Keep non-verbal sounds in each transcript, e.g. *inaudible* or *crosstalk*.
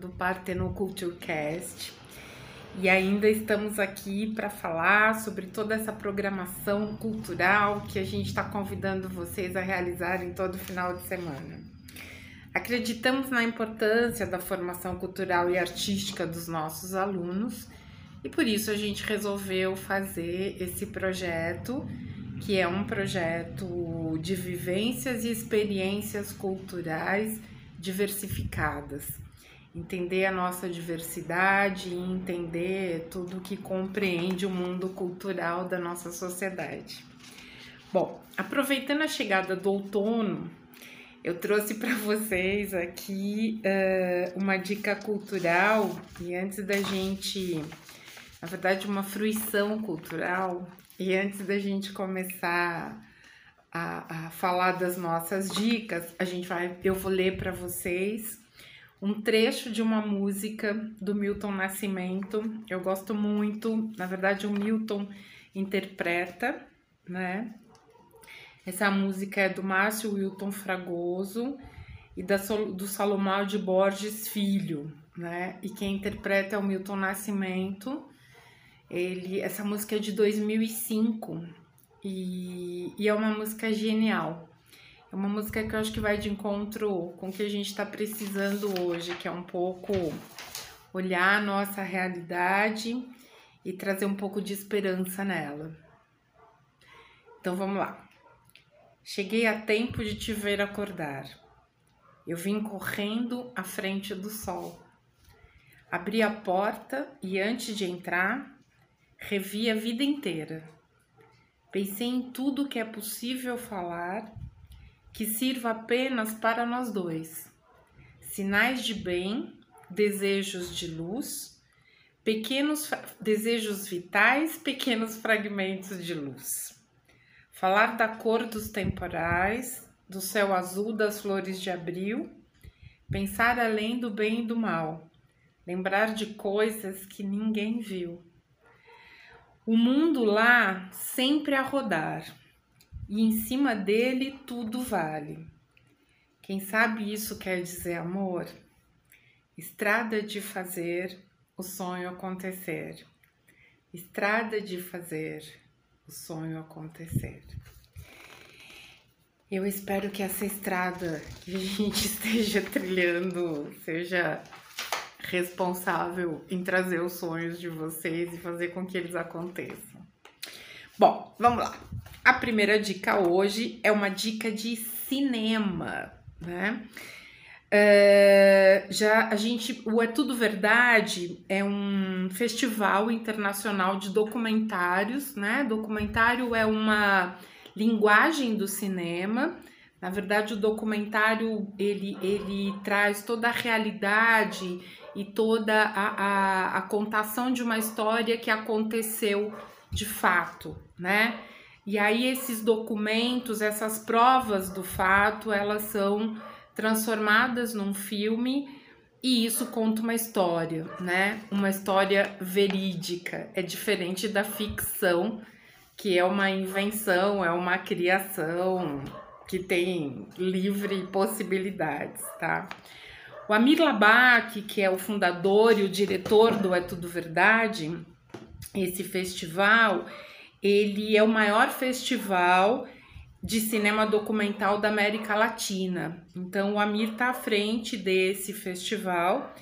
Do Parteno Culture Cast. E ainda estamos aqui para falar sobre toda essa programação cultural que a gente está convidando vocês a realizarem todo final de semana. Acreditamos na importância da formação cultural e artística dos nossos alunos e por isso a gente resolveu fazer esse projeto que é um projeto de vivências e experiências culturais diversificadas. Entender a nossa diversidade e entender tudo que compreende o mundo cultural da nossa sociedade. Bom, aproveitando a chegada do outono, eu trouxe para vocês aqui uh, uma dica cultural e antes da gente, na verdade, uma fruição cultural e antes da gente começar a, a falar das nossas dicas, a gente vai, eu vou ler para vocês um trecho de uma música do Milton Nascimento. Eu gosto muito, na verdade, o Milton interpreta, né? Essa música é do Márcio Wilton Fragoso e da, do Salomão de Borges Filho, né? E quem interpreta é o Milton Nascimento. Ele, essa música é de 2005 e, e é uma música genial. É uma música que eu acho que vai de encontro com o que a gente está precisando hoje, que é um pouco olhar a nossa realidade e trazer um pouco de esperança nela. Então vamos lá. Cheguei a tempo de te ver acordar. Eu vim correndo à frente do sol. Abri a porta e antes de entrar, revi a vida inteira. Pensei em tudo que é possível falar que sirva apenas para nós dois. Sinais de bem, desejos de luz, pequenos desejos vitais, pequenos fragmentos de luz. Falar da cor dos temporais, do céu azul das flores de abril, pensar além do bem e do mal, lembrar de coisas que ninguém viu o mundo lá sempre a rodar e em cima dele tudo vale. Quem sabe isso quer dizer amor? Estrada de fazer o sonho acontecer. Estrada de fazer o sonho acontecer. Eu espero que essa estrada que a gente *laughs* esteja trilhando seja responsável em trazer os sonhos de vocês e fazer com que eles aconteçam. Bom, vamos lá. A primeira dica hoje é uma dica de cinema, né? Uh, já a gente, o É Tudo Verdade é um festival internacional de documentários, né? Documentário é uma linguagem do cinema. Na verdade, o documentário ele, ele traz toda a realidade e toda a, a, a contação de uma história que aconteceu de fato, né? E aí esses documentos, essas provas do fato, elas são transformadas num filme e isso conta uma história, né? Uma história verídica. É diferente da ficção, que é uma invenção, é uma criação que tem livre possibilidades, tá? O Amir Labak, que é o fundador e o diretor do É Tudo Verdade, esse festival, ele é o maior festival de cinema documental da América Latina. Então, o Amir está à frente desse festival.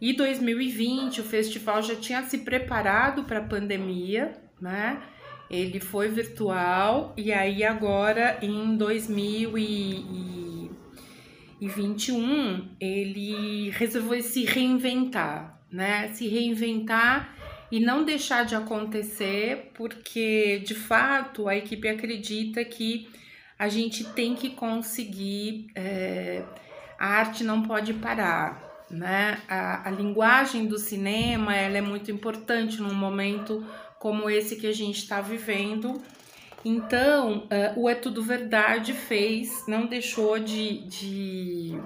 E 2020, o festival já tinha se preparado para a pandemia, né? Ele foi virtual e aí agora em 2020 2021 ele resolveu se reinventar, né? Se reinventar e não deixar de acontecer, porque de fato a equipe acredita que a gente tem que conseguir. É, a arte não pode parar, né? A, a linguagem do cinema ela é muito importante num momento como esse que a gente está vivendo. Então, uh, o É Tudo Verdade fez, não deixou de, de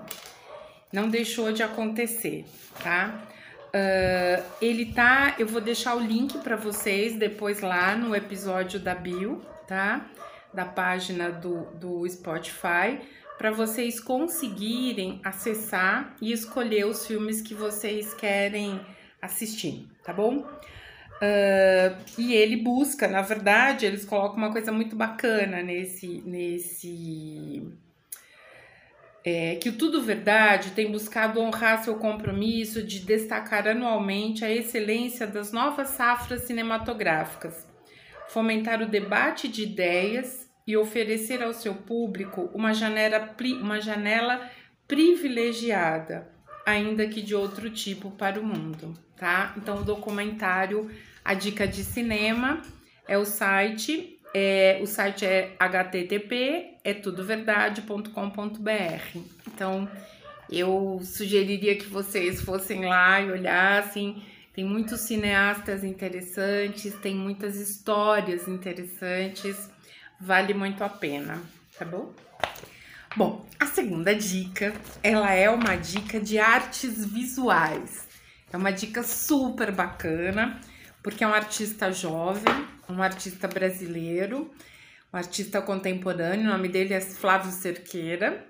não deixou de acontecer, tá? Uh, ele tá, eu vou deixar o link para vocês depois lá no episódio da Bio, tá? Da página do, do Spotify, para vocês conseguirem acessar e escolher os filmes que vocês querem assistir, tá bom? Uh, e ele busca, na verdade, eles colocam uma coisa muito bacana nesse, nesse é, que o Tudo Verdade tem buscado honrar seu compromisso de destacar anualmente a excelência das novas safras cinematográficas, fomentar o debate de ideias e oferecer ao seu público uma janela, uma janela privilegiada, ainda que de outro tipo, para o mundo, tá? Então, o documentário A Dica de Cinema é o site é, o site é http é tudoverdade.com.br. Então, eu sugeriria que vocês fossem lá e olhassem. Tem muitos cineastas interessantes, tem muitas histórias interessantes, vale muito a pena, tá bom? Bom, a segunda dica, ela é uma dica de artes visuais. É uma dica super bacana, porque é um artista jovem, um artista brasileiro, um artista contemporâneo, o nome dele é Flávio Cerqueira.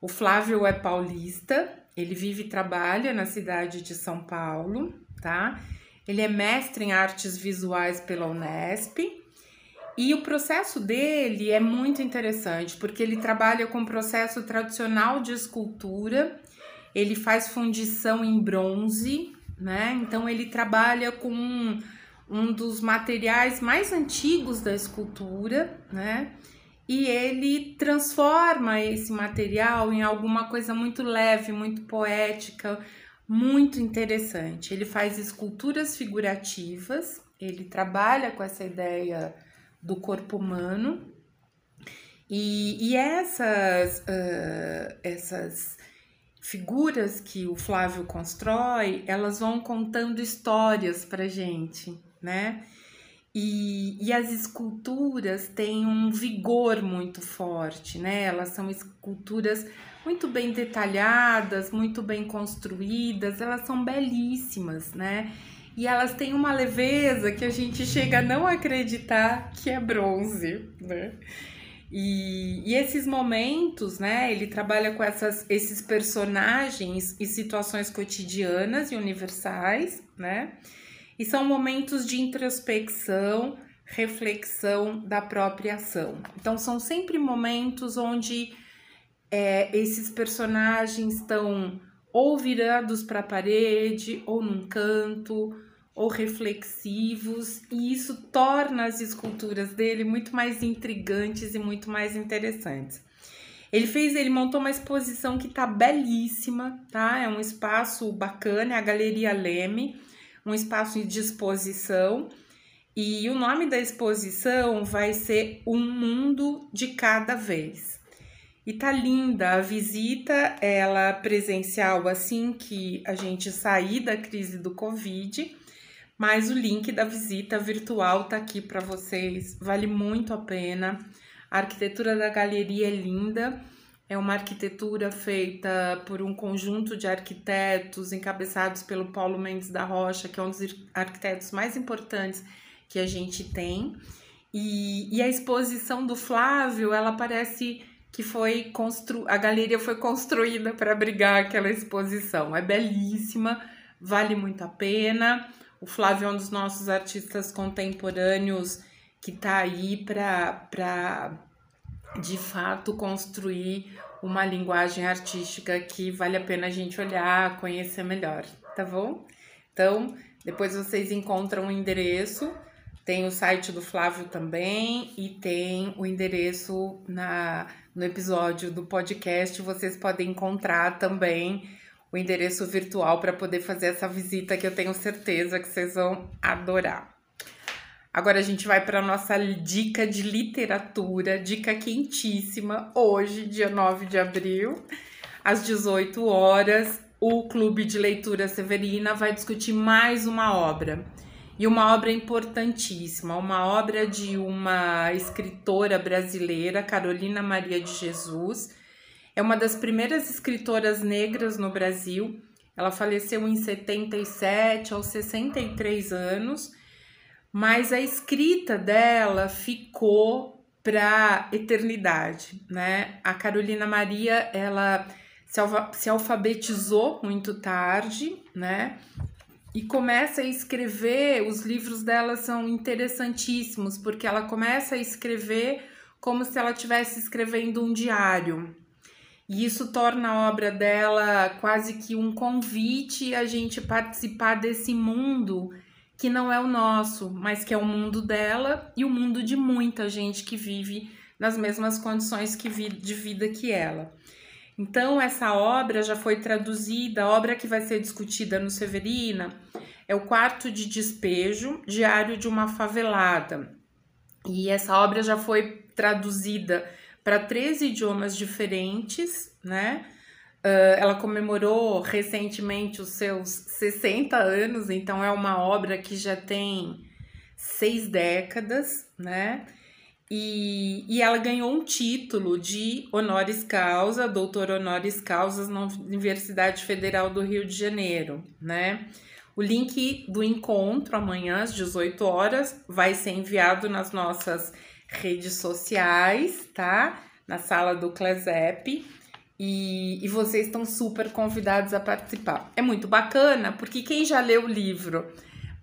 O Flávio é paulista, ele vive e trabalha na cidade de São Paulo, tá? Ele é mestre em artes visuais pela Unesp. E o processo dele é muito interessante, porque ele trabalha com o processo tradicional de escultura, ele faz fundição em bronze, né? Então ele trabalha com um dos materiais mais antigos da escultura, né? E ele transforma esse material em alguma coisa muito leve, muito poética, muito interessante. Ele faz esculturas figurativas, ele trabalha com essa ideia do corpo humano. E, e essas, uh, essas figuras que o Flávio constrói, elas vão contando histórias para gente, né? E, e as esculturas têm um vigor muito forte, né? Elas são esculturas muito bem detalhadas, muito bem construídas, elas são belíssimas, né? E elas têm uma leveza que a gente chega a não acreditar que é bronze, né? E, e, esses momentos, né? Ele trabalha com essas, esses personagens e situações cotidianas e universais, né? E são momentos de introspecção, reflexão da própria ação. Então, são sempre momentos onde é, esses personagens estão ou virados para a parede, ou num canto, ou reflexivos, e isso torna as esculturas dele muito mais intrigantes e muito mais interessantes. Ele fez, ele montou uma exposição que tá belíssima, tá? É um espaço bacana, é a Galeria Leme um espaço de exposição. E o nome da exposição vai ser Um Mundo de Cada Vez. E tá linda a visita, ela presencial assim que a gente sair da crise do Covid, mas o link da visita virtual tá aqui para vocês, vale muito a pena. A arquitetura da galeria é linda é uma arquitetura feita por um conjunto de arquitetos encabeçados pelo Paulo Mendes da Rocha, que é um dos arquitetos mais importantes que a gente tem. E, e a exposição do Flávio, ela parece que foi constru... a galeria foi construída para abrigar aquela exposição. É belíssima, vale muito a pena. O Flávio é um dos nossos artistas contemporâneos que está aí para de fato construir uma linguagem artística que vale a pena a gente olhar, conhecer melhor, tá bom? Então, depois vocês encontram o endereço, tem o site do Flávio também e tem o endereço na no episódio do podcast, vocês podem encontrar também o endereço virtual para poder fazer essa visita que eu tenho certeza que vocês vão adorar. Agora a gente vai para nossa dica de literatura, dica quentíssima, hoje, dia 9 de abril, às 18 horas, o Clube de Leitura Severina vai discutir mais uma obra. E uma obra importantíssima, uma obra de uma escritora brasileira, Carolina Maria de Jesus. É uma das primeiras escritoras negras no Brasil. Ela faleceu em 77, aos 63 anos mas a escrita dela ficou para eternidade, né? A Carolina Maria, ela se, alfabetizou muito tarde, né? E começa a escrever, os livros dela são interessantíssimos, porque ela começa a escrever como se ela estivesse escrevendo um diário. E isso torna a obra dela quase que um convite a gente participar desse mundo que não é o nosso, mas que é o mundo dela e o mundo de muita gente que vive nas mesmas condições que vi de vida que ela. Então, essa obra já foi traduzida, a obra que vai ser discutida no Severina é o Quarto de Despejo, Diário de uma Favelada. E essa obra já foi traduzida para três idiomas diferentes, né? Uh, ela comemorou recentemente os seus 60 anos, então é uma obra que já tem seis décadas, né? E, e ela ganhou um título de honoris causa, doutor honoris causa na Universidade Federal do Rio de Janeiro, né? O link do encontro amanhã às 18 horas vai ser enviado nas nossas redes sociais, tá? Na sala do Clesep. E, e vocês estão super convidados a participar. É muito bacana, porque quem já leu o livro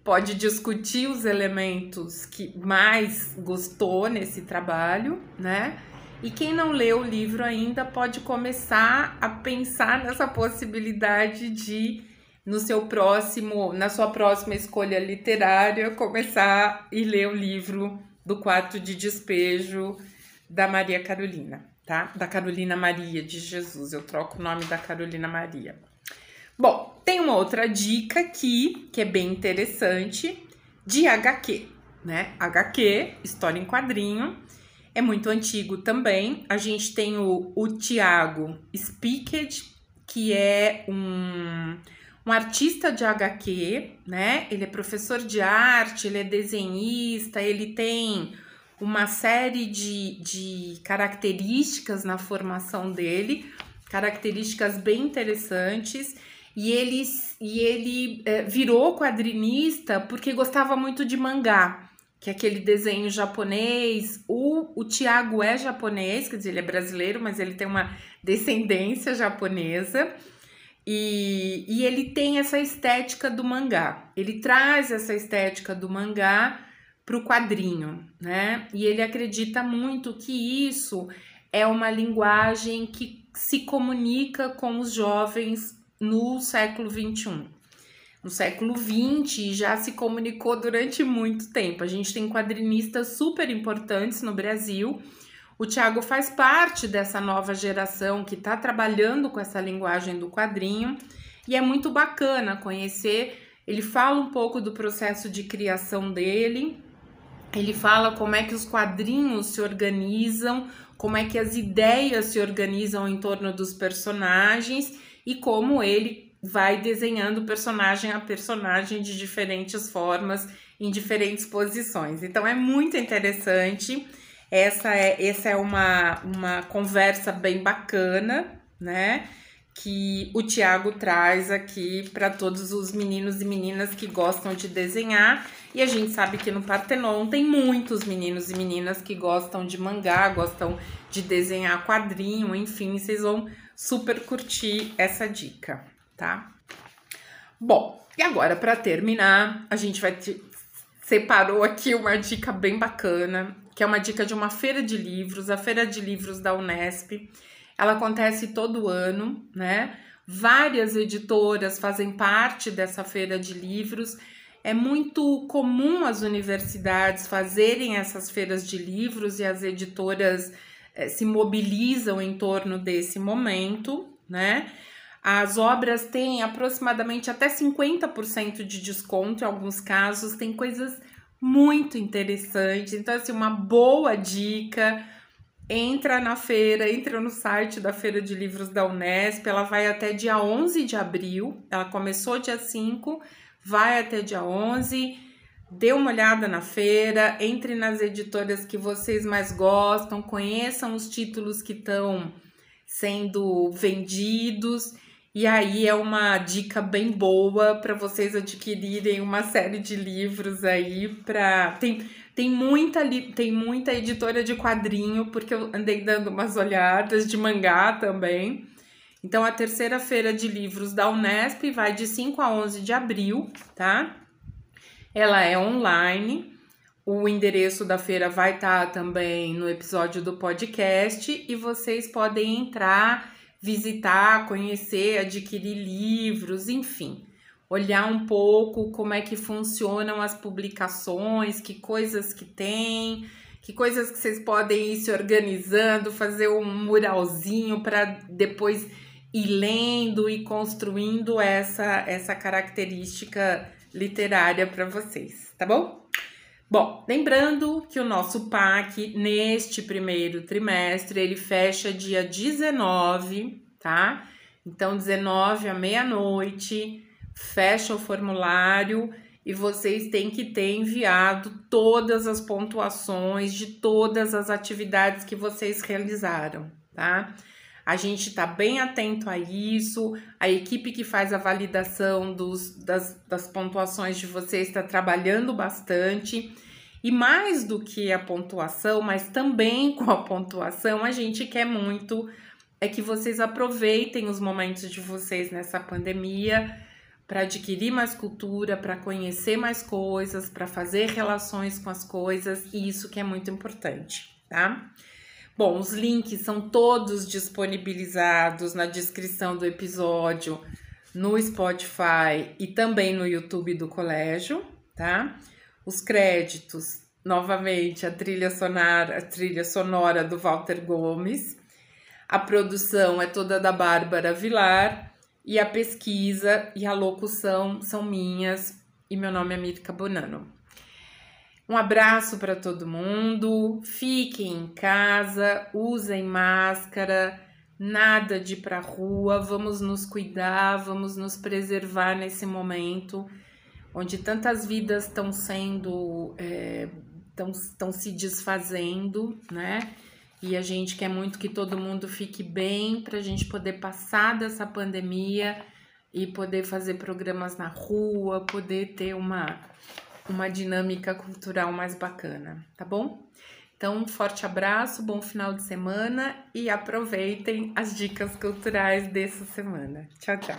pode discutir os elementos que mais gostou nesse trabalho, né? E quem não leu o livro ainda pode começar a pensar nessa possibilidade de no seu próximo, na sua próxima escolha literária, começar e ler o livro do quarto de despejo da Maria Carolina tá? Da Carolina Maria de Jesus. Eu troco o nome da Carolina Maria. Bom, tem uma outra dica aqui que é bem interessante de HQ, né? HQ, história em quadrinho. É muito antigo também. A gente tem o, o Tiago Spickett, que é um, um artista de HQ, né? Ele é professor de arte, ele é desenhista, ele tem uma série de, de características na formação dele, características bem interessantes. E ele, e ele é, virou quadrinista porque gostava muito de mangá, que é aquele desenho japonês. O, o Tiago é japonês, quer dizer, ele é brasileiro, mas ele tem uma descendência japonesa. E, e ele tem essa estética do mangá. Ele traz essa estética do mangá para o quadrinho, né? E ele acredita muito que isso é uma linguagem que se comunica com os jovens no século 21. No século 20 já se comunicou durante muito tempo. A gente tem quadrinistas super importantes no Brasil. O Tiago faz parte dessa nova geração que está trabalhando com essa linguagem do quadrinho e é muito bacana conhecer. Ele fala um pouco do processo de criação dele, ele fala como é que os quadrinhos se organizam, como é que as ideias se organizam em torno dos personagens e como ele vai desenhando personagem a personagem de diferentes formas, em diferentes posições. Então é muito interessante. Essa é, essa é uma, uma conversa bem bacana, né? que o Tiago traz aqui para todos os meninos e meninas que gostam de desenhar. E a gente sabe que no Partenon tem muitos meninos e meninas que gostam de mangá, gostam de desenhar quadrinho, enfim, vocês vão super curtir essa dica, tá? Bom, e agora para terminar, a gente vai te... separou aqui uma dica bem bacana, que é uma dica de uma feira de livros, a Feira de Livros da Unesp ela acontece todo ano, né? Várias editoras fazem parte dessa feira de livros. É muito comum as universidades fazerem essas feiras de livros e as editoras eh, se mobilizam em torno desse momento, né? As obras têm aproximadamente até 50% de desconto, em alguns casos, tem coisas muito interessante. Então, assim, uma boa dica. Entra na feira, entra no site da Feira de Livros da Unesp. Ela vai até dia 11 de abril. Ela começou dia 5, vai até dia 11. Dê uma olhada na feira, entre nas editoras que vocês mais gostam, conheçam os títulos que estão sendo vendidos. E aí é uma dica bem boa para vocês adquirirem uma série de livros aí para tem tem muita tem muita editora de quadrinho porque eu andei dando umas olhadas de mangá também. Então a terceira feira de livros da Unesp vai de 5 a 11 de abril, tá? Ela é online. O endereço da feira vai estar tá também no episódio do podcast e vocês podem entrar, visitar, conhecer, adquirir livros, enfim, olhar um pouco como é que funcionam as publicações, que coisas que tem, que coisas que vocês podem ir se organizando, fazer um muralzinho para depois ir lendo e construindo essa essa característica literária para vocês, tá bom? Bom, lembrando que o nosso PAC neste primeiro trimestre ele fecha dia 19, tá? Então, 19 à meia-noite, fecha o formulário e vocês têm que ter enviado todas as pontuações de todas as atividades que vocês realizaram, tá? A gente está bem atento a isso. A equipe que faz a validação dos, das, das pontuações de vocês está trabalhando bastante. E mais do que a pontuação, mas também com a pontuação, a gente quer muito é que vocês aproveitem os momentos de vocês nessa pandemia para adquirir mais cultura, para conhecer mais coisas, para fazer relações com as coisas, e isso que é muito importante, tá? Bom, os links são todos disponibilizados na descrição do episódio no Spotify e também no YouTube do colégio, tá? Os créditos, novamente, a trilha sonora, a trilha sonora do Walter Gomes. A produção é toda da Bárbara Vilar e a pesquisa e a locução são minhas e meu nome é Mirka Bonano. Um abraço para todo mundo. Fiquem em casa, usem máscara, nada de ir para rua. Vamos nos cuidar, vamos nos preservar nesse momento onde tantas vidas estão sendo estão é, se desfazendo, né? E a gente quer muito que todo mundo fique bem para a gente poder passar dessa pandemia e poder fazer programas na rua, poder ter uma uma dinâmica cultural mais bacana, tá bom? Então, um forte abraço, bom final de semana e aproveitem as dicas culturais dessa semana. Tchau, tchau.